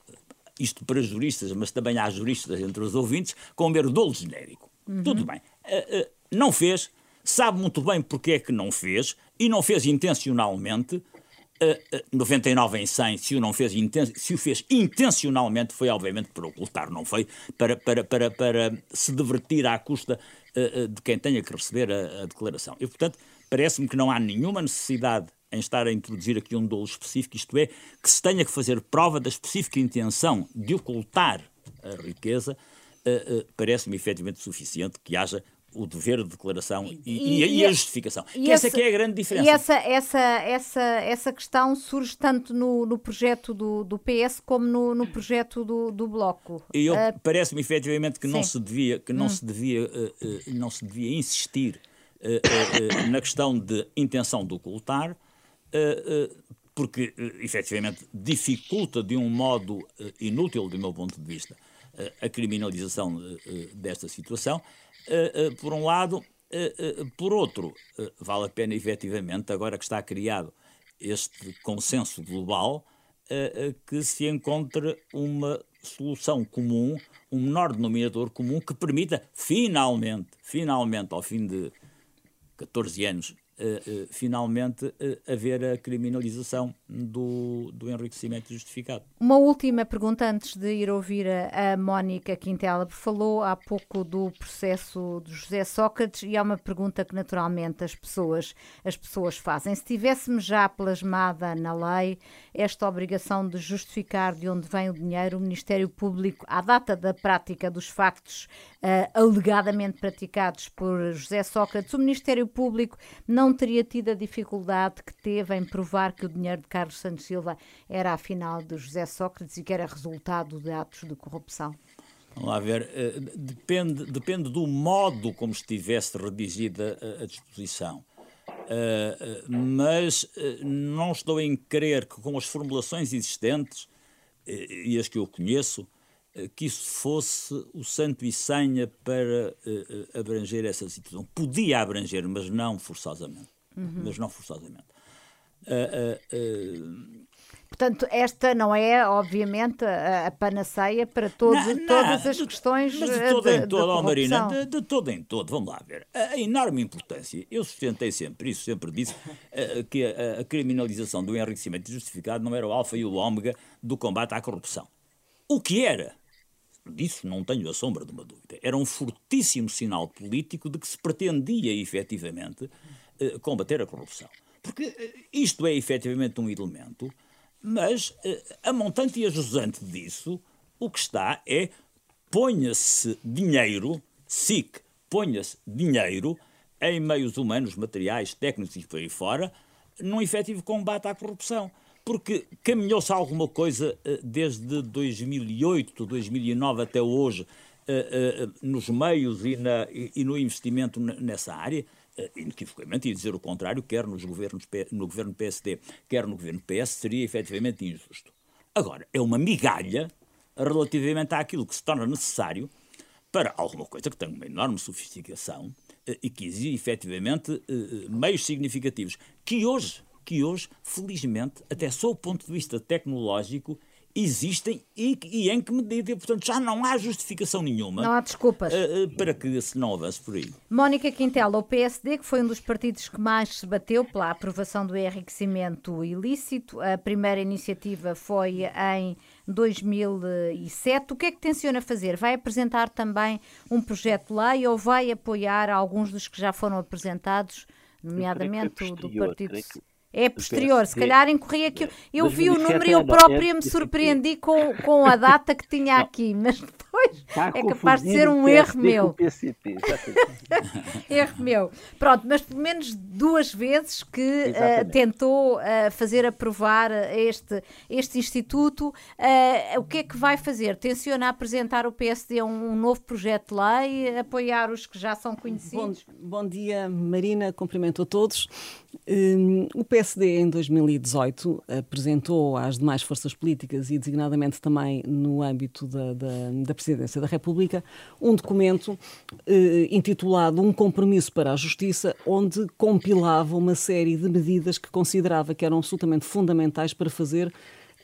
isto para juristas, mas também há juristas entre os ouvintes, com mero dolo genérico. Uhum. Tudo bem. Uh, uh, não fez, sabe muito bem porque é que não fez, e não fez intencionalmente. Uh, 99 em 100, se o, não fez se o fez intencionalmente, foi obviamente para ocultar, não foi para, para, para, para se divertir à custa de quem tenha que receber a, a declaração. E, portanto, parece-me que não há nenhuma necessidade em estar a introduzir aqui um dolo específico, isto é, que se tenha que fazer prova da específica intenção de ocultar a riqueza, parece-me efetivamente suficiente que haja o dever de declaração e, e, e, e a justificação. E essa, essa é a grande diferença. E essa, essa, essa, essa questão surge tanto no, no projeto do, do PS como no, no projeto do, do Bloco. E uh, Parece-me efetivamente que, não se, devia, que não, hum. se devia, uh, uh, não se devia insistir na questão de intenção de ocultar, porque efetivamente dificulta de um modo inútil, do meu ponto de vista, a criminalização desta situação eh, eh, por um lado. Eh, por outro, vale a pena efetivamente, agora que está criado este consenso global, que se encontre uma solução comum, um menor denominador comum que permita finalmente, finalmente, ao fim de 14 anos, uh, uh, finalmente uh, haver a criminalização do, do enriquecimento justificado. Uma última pergunta antes de ir ouvir a, Mónica Quintela. Falou há pouco do processo de José Sócrates e há uma pergunta que naturalmente as pessoas, as pessoas fazem. Se tivéssemos já plasmada na lei esta obrigação de justificar de onde vem o dinheiro, o Ministério Público, à data da prática dos factos alegadamente praticados por José Sócrates, o Ministério Público não não teria tido a dificuldade que teve em provar que o dinheiro de Carlos Santos Silva era afinal de José Sócrates e que era resultado de atos de corrupção? Vamos lá ver, uh, depende, depende do modo como estivesse redigida a, a disposição. Uh, mas não estou em crer que com as formulações existentes e as que eu conheço, que isso fosse o santo e senha para uh, abranger essa situação. Podia abranger, mas não forçosamente. Uhum. Mas não forçosamente. Uh, Portanto, esta não é, obviamente, a, a panaceia para todo, não, não, todas as questões mas de todo em todo, oh, Marina, de, de, todo em todo, vamos lá ver. A, a enorme importância, eu sustentei sempre isso, sempre disse uh, que a, a, criminalização do enriquecimento justificado não era o alfa e o ômega do combate à corrupção. O que era? Disso não tenho a sombra de uma dúvida. Era um fortíssimo sinal político de que se pretendia efetivamente eh, combater a corrupção. Porque eh, isto é efetivamente um elemento, mas eh, a montante e a jusante disso, o que está é ponha-se dinheiro, SIC, ponha-se dinheiro em meios humanos, materiais, técnicos e por aí fora, num efetivo combate à corrupção porque caminhou-se alguma coisa eh, desde 2008, 2009 até hoje, eh, eh, nos meios e, na, e no investimento nessa área, inequivocamente, e dizer o contrário, quer nos governos, no governo PSD, quer no governo PS, seria efetivamente injusto. Agora, é uma migalha relativamente àquilo que se torna necessário para alguma coisa que tem uma enorme sofisticação e que exige efetivamente meios significativos, que hoje que hoje, felizmente, até sob o ponto de vista tecnológico, existem e, e, em que medida. E, portanto, já não há justificação nenhuma. Não há desculpas. Uh, uh, para que se não avance por aí. Mónica Quintela, o PSD, que foi um dos partidos que mais se bateu pela aprovação do enriquecimento ilícito, a primeira iniciativa foi em 2007. O que é que tenciona fazer? Vai apresentar também um projeto de lei ou vai apoiar alguns dos que já foram apresentados, nomeadamente o do Partido... é posterior. Se calhar incorria que eu, eu vi o número e eu própria me surpreendi com, com a data que tinha aqui, mas depois é capaz de ser um erro meu. PCP, [LAUGHS] erro meu. Pronto, mas pelo menos duas vezes que uh, tentou uh, fazer aprovar este, este instituto. Uh, o que é que vai fazer? Tenciona apresentar o PSD um, um novo projeto de lei, apoiar os que já são conhecidos? Bom, bom dia, Marina. Cumprimento a todos. Um, o PSD, em 2018, apresentou às demais forças políticas e, designadamente, também no âmbito da, da, da Presidência da República, um documento uh, intitulado Um Compromisso para a Justiça, onde compilava uma série de medidas que considerava que eram absolutamente fundamentais para fazer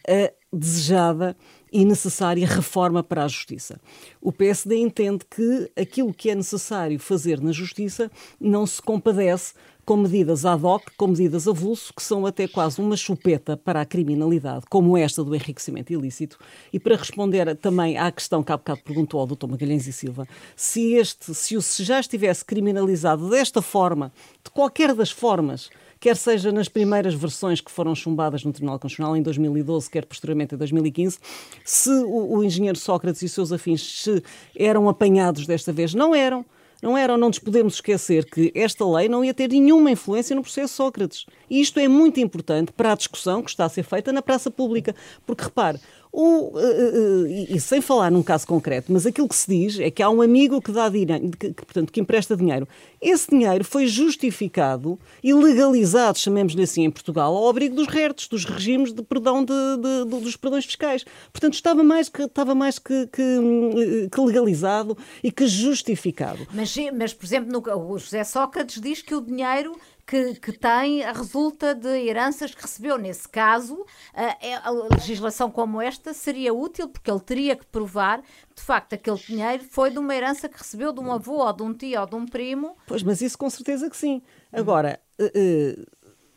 a desejada e necessária reforma para a justiça. O PSD entende que aquilo que é necessário fazer na justiça não se compadece com medidas ad hoc, com medidas avulso, que são até quase uma chupeta para a criminalidade, como esta do enriquecimento ilícito. E para responder também à questão que há bocado perguntou ao Dr. Magalhães e Silva, se, este, se, o, se já estivesse criminalizado desta forma, de qualquer das formas, quer seja nas primeiras versões que foram chumbadas no Tribunal Constitucional em 2012, quer posteriormente em 2015, se o, o engenheiro Sócrates e seus afins se eram apanhados desta vez, não eram. Não eram, não nos podemos esquecer que esta lei não ia ter nenhuma influência no processo Sócrates. E isto é muito importante para a discussão que está a ser feita na praça pública. Porque, repare, uh, uh, e, e, sem falar num caso concreto, mas aquilo que se diz é que há um amigo que dá dinheiro, que, que, portanto, que empresta dinheiro. Esse dinheiro foi justificado e legalizado, chamemos-lhe assim, em Portugal, ao abrigo dos RERTs, dos regimes de perdão de, de, de, dos perdões fiscais. Portanto, estava mais que, estava mais que, que, que legalizado e que justificado. Mas, mas por exemplo, no, o José Sócrates diz que o dinheiro que, que tem resulta de heranças que recebeu. Nesse caso, a, a legislação como esta seria útil, porque ele teria que provar de facto aquele dinheiro foi de uma herança que recebeu de um avô ou de um tio ou de um primo. Pois, mas isso com certeza que sim. Agora, uh,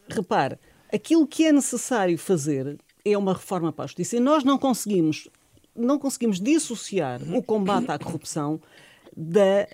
repare, aquilo que é necessário fazer é uma reforma para a justiça e nós não conseguimos não conseguimos dissociar o combate à corrupção da,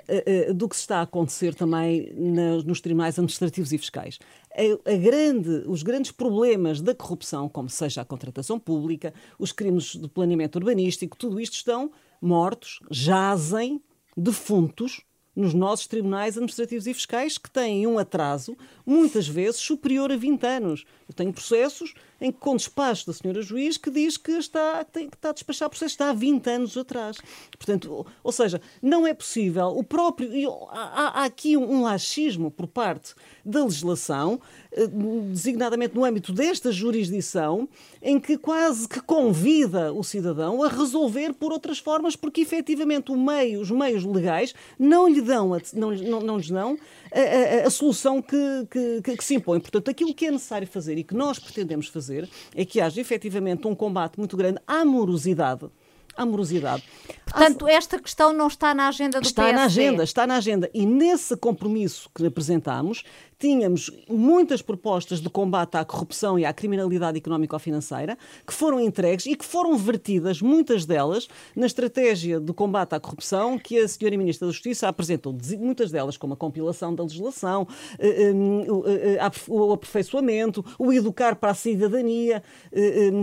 uh, do que está a acontecer também nos tribunais administrativos e fiscais. A, a grande, os grandes problemas da corrupção, como seja a contratação pública, os crimes de planeamento urbanístico, tudo isto estão mortos, jazem, defuntos, nos nossos tribunais administrativos e fiscais que têm um atraso, muitas vezes, superior a 20 anos. Eu tenho processos em com despacho da senhora juiz, que diz que está, tem, que está a despachar processo, está há 20 anos atrás. Portanto, ou, ou seja, não é possível, o próprio, há, há aqui um, um laxismo por parte da legislação, eh, designadamente no âmbito desta jurisdição, em que quase que convida o cidadão a resolver por outras formas, porque efetivamente meio, os meios legais não lhe dão, não, não, não lhes dão a, a, a solução que, que, que, se impõe. Portanto, aquilo que é necessário fazer e que nós pretendemos fazer é que haja efetivamente um combate muito grande à morosidade amorosidade. Portanto, esta questão não está na agenda do está PSD. Está na agenda, está na agenda. E nesse compromisso que apresentámos, tínhamos muitas propostas de combate à corrupção e à criminalidade económico-financeira que foram entregues e que foram vertidas, muitas delas, na estratégia de combate à corrupção que a senhora Ministra da Justiça apresentou. Muitas delas, como a compilação da legislação, eh, eh, eh, o aperfeiçoamento, o educar para a cidadania,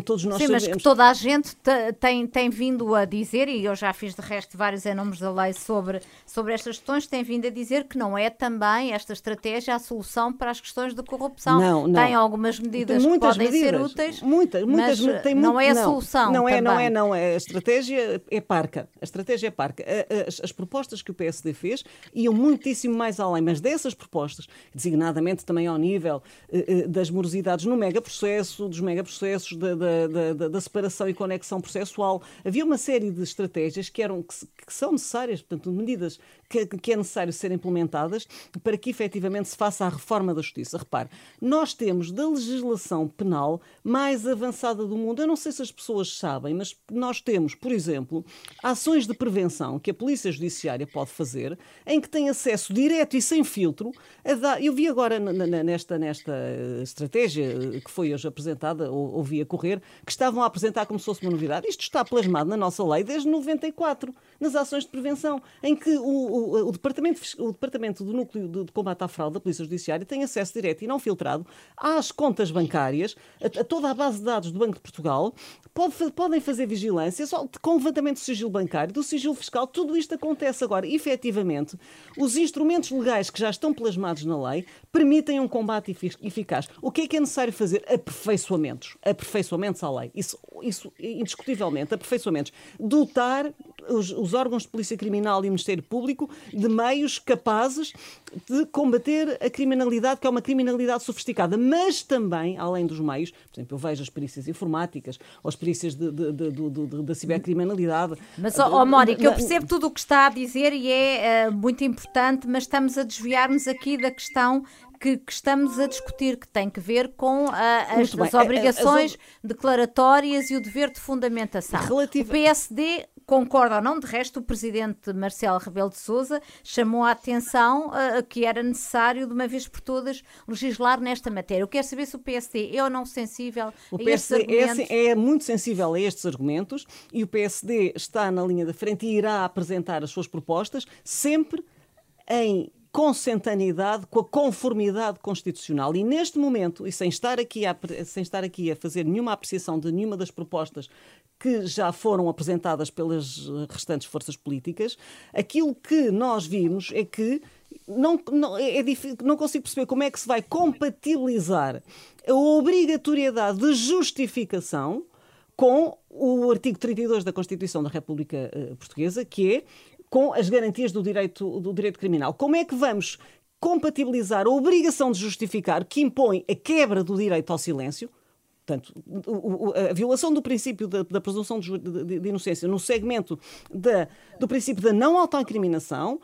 todos nós Sim, sabemos. mas que toda a gente tem, tem vindo a dizer, e eu já fiz de resto vários nomes da lei sobre, sobre estas questões, tem vindo a dizer que não é também esta estratégia a solução solução para as questões de corrupção. Não, não. Tem algumas medidas tem que podem medidas, ser úteis, muitas, muitas, mas tem não é a solução. Não é, não é, não é. A estratégia é parca. A estratégia é parca. As, as, propostas que o PSD fez iam muitíssimo mais além, mas dessas propostas, designadamente também ao nível uh, das morosidades no megaprocesso, dos megaprocessos, da, da, da, da, separação e conexão processual, havia uma série de estratégias que, eram, que, que são necessárias, portanto, medidas que, que é necessário serem implementadas para que efetivamente se faça a reforma da justiça. Repare, nós temos da legislação penal mais avançada do mundo. Eu não sei se as pessoas sabem, mas nós temos, por exemplo, ações de prevenção que a Polícia Judiciária pode fazer, em que tem acesso direto e sem filtro dar. Eu vi agora nesta, nesta estratégia que foi hoje apresentada, ou ouvi a correr, que estavam a apresentar como se fosse uma novidade. Isto está plasmado na nossa lei desde 94 4 nas ações de prevenção, em que o, o, o Departamento, o Departamento do Núcleo de, Combate à Fraude da Polícia Judiciária tem acesso direto e não filtrado às contas bancárias, a, a toda a base de dados do Banco de Portugal, pode, podem fazer vigilância só com levantamento do sigilo bancário, do sigilo fiscal, tudo isto acontece agora. Efetivamente, os instrumentos legais que já estão plasmados na lei permitem um combate eficaz. O que é que é necessário fazer? Aperfeiçoamentos. Aperfeiçoamentos à lei. Isso, isso indiscutivelmente, aperfeiçoamentos. Dotar os, os órgãos de polícia criminal e o Ministério Público de meios capazes de combater a criminalidade, que é uma criminalidade sofisticada, mas também, além dos meios, por exemplo, eu vejo as perícias informáticas, ou as perícias de, de, de, da cibercriminalidade. Mas, ó oh, Mónica, eu percebo tudo o que está a dizer e é uh, muito importante, mas estamos a desviar-nos aqui da questão que, que, estamos a discutir, que tem que ver com uh, as, as, obrigações as... declaratórias e o dever de fundamentação. Relativa... O PSD concorda ou não, de resto, o presidente Marcelo Rebelo de Sousa chamou a atenção uh, que era necessário, de uma vez por todas, legislar nesta matéria. Eu quero saber se o PSD é ou não sensível o a PSD estes argumentos. É, é muito sensível a estes argumentos e o PSD está na linha da frente e irá apresentar as suas propostas sempre em consentaneidade com a conformidade constitucional. E neste momento, e sem estar aqui a, sem estar aqui a fazer nenhuma apreciação de nenhuma das propostas que já foram apresentadas pelas restantes forças políticas, aquilo que nós vimos é que não, não, é, é difícil, não consigo perceber como é que se vai compatibilizar a obrigatoriedade de justificação com o artigo 32 da Constituição da República uh, Portuguesa, que é com as garantias do direito, do direito criminal. Como é que vamos compatibilizar a obrigação de justificar que impõe a quebra do direito ao silêncio, Portanto, a violação do princípio da, da presunção de, de, de, inocência no segmento da, do princípio da não autoincriminação,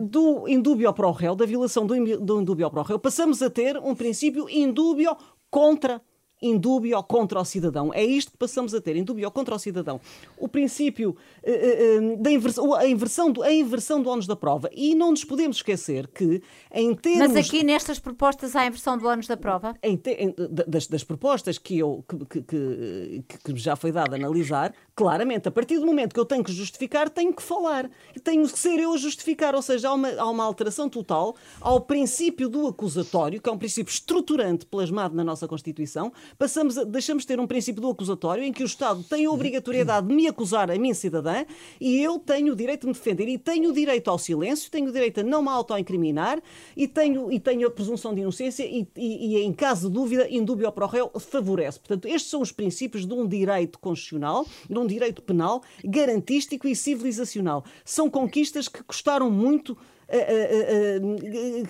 do indúbio pro réu, da violação do, do indúbio pro réu, passamos a ter um princípio indúbio contra indúbio contra o cidadão. É isto que passamos a ter, indúbio contra o cidadão. O princípio uh, uh, da inversão, a inversão, do, a inversão do ónus da prova. E não nos podemos esquecer que, em termos... Mas aqui nestas propostas há a inversão do ónus da prova? Em te, em, das, das, propostas que, eu, que, que, que, já foi dado a analisar, claramente, a partir do momento que eu tenho que justificar, tenho que falar. Tenho que ser eu a justificar. Ou seja, há uma, há uma alteração total ao princípio do acusatório, que é um princípio estruturante plasmado na nossa Constituição, passamos a, deixamos de ter um princípio do acusatório em que o Estado tem a obrigatoriedade de me acusar a mim, cidadã, e eu tenho o direito de me defender. E tenho o direito ao silêncio, tenho o direito a não me autoincriminar e tenho, e tenho a presunção de inocência e, e, e em caso de dúvida, indúbio pro réu favorece. Portanto, estes são os princípios de um direito constitucional, de um direito penal, garantístico e civilizacional. São conquistas que custaram muito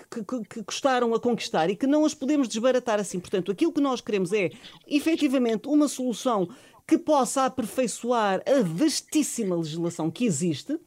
que, que custaram a conquistar e que não as podemos desbaratar assim. Portanto, aquilo que nós queremos é efetivamente uma solução que possa aperfeiçoar a vastíssima legislação que existe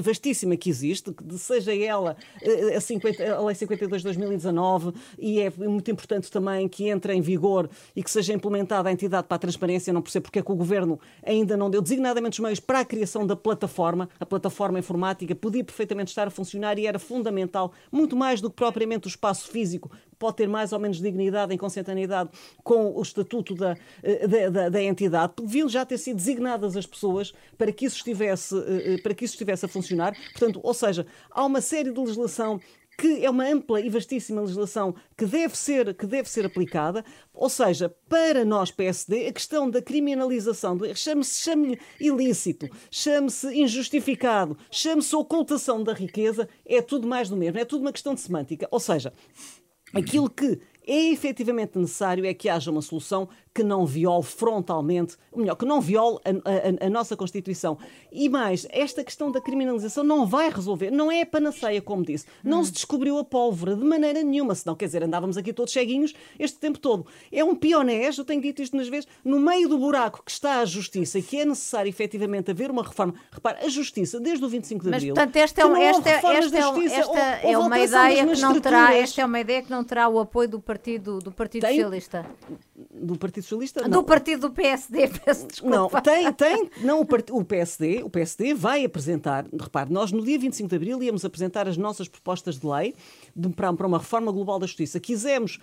vastíssima que existe, que seja ela eh, a, 50, a Lei 52 de 2019, e é muito importante também que entre em vigor e que seja implementada a entidade para a transparência. Não percebo porque é que o Governo ainda não deu designadamente os meios para a criação da plataforma. A plataforma informática podia perfeitamente estar a funcionar e era fundamental, muito mais do que propriamente o espaço físico pode ter mais ou menos dignidade em consentaneidade com o estatuto da, eh, da, da, da entidade, deviam já ter sido designadas as pessoas para que isso estivesse, eh, eh, para que isso estivesse a funcionar. Portanto, ou seja, há uma série de legislação que é uma ampla e vastíssima legislação que deve ser, que deve ser aplicada, ou seja, para nós PSD, a questão da criminalização, chame-se chame ilícito, chame-se injustificado, chame-se ocultação da riqueza, é tudo mais do mesmo, é tudo uma questão de semântica. Ou seja, Aquilo que é efetivamente necessário é que haja uma solução que não viole frontalmente, ou melhor, que não viole a, a, a, nossa Constituição. E mais, esta questão da criminalização não vai resolver, não é a panaceia, como disse. Não hum. se descobriu a pólvora de maneira nenhuma, senão, quer dizer, andávamos aqui todos ceguinhos este tempo todo. É um pionés, eu tenho dito isto nas vezes, no meio do buraco que está a justiça e que é necessário efetivamente haver uma reforma. Repare, a justiça, desde o 25 de Abril. Mas, portanto, esta é, uma, esta, esta, esta, esta é uma ideia que não terá, esta é uma ideia que não terá o apoio do Partido, do partido tem, Socialista do Partido Socialista? Do não. partido do PSD, [LAUGHS] peço desculpa. Não, tem, tem, não o, part... o PSD, o PSD vai apresentar, repare, nós no dia 25 de Abril íamos apresentar as nossas propostas de lei de, para, para uma reforma global da justiça. Quisemos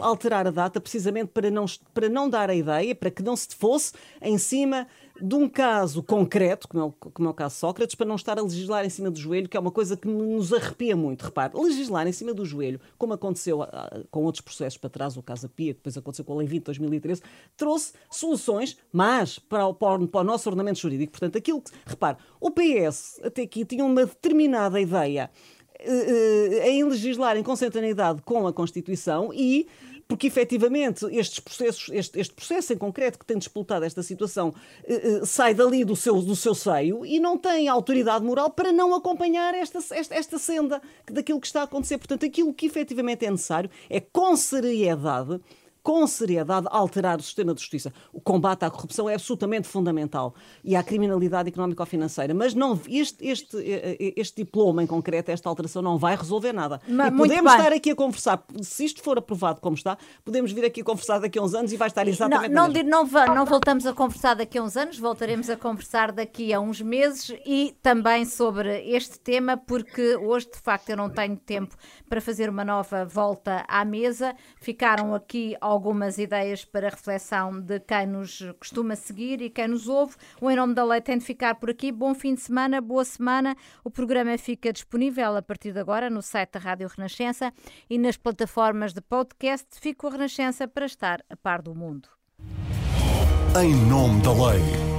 alterar a data precisamente para não, para não dar a ideia, para que não se fosse em cima de um caso concreto, como é, o, como é o caso Sócrates, para não estar a legislar em cima do joelho, que é uma coisa que nos arrepia muito. Repare, legislar em cima do joelho, como aconteceu uh, com outros processos para trás, o caso Pia, que depois aconteceu com a Lei 20 de 2013, trouxe soluções, mas para o, para o nosso ordenamento jurídico. Portanto, aquilo que, repare, o PS até aqui tinha uma determinada ideia uh, em legislar em concentraneidade com a Constituição e porque efetivamente estes processos, este, este, processo em concreto que tem disputado esta situação eh, eh, sai dali do seu, do seu seio e não tem autoridade moral para não acompanhar esta, esta, esta senda daquilo que está a acontecer. Portanto, aquilo que efetivamente é necessário é com seriedade com seriedade alterar o sistema de justiça. O combate à corrupção é absolutamente fundamental e à criminalidade económico-financeira, mas não, este, este, este diploma em concreto, esta alteração, não vai resolver nada. Mas, e podemos estar aqui a conversar, se isto for aprovado como está, podemos vir aqui a conversar daqui a uns anos e vai estar exatamente não, não, não, não voltamos a conversar daqui a uns anos, voltaremos a conversar daqui a uns meses e também sobre este tema, porque hoje, de facto, eu não tenho tempo para fazer uma nova volta à mesa. Ficaram aqui ao algumas ideias para reflexão de quem nos costuma seguir e quem nos ouve. O Em Nome da Lei tem de ficar por aqui. Bom fim de semana, boa semana. O programa fica disponível a partir de agora no site da Rádio Renascença e nas plataformas de podcast. Fico a Renascença para estar a par do mundo. Em Nome da Lei.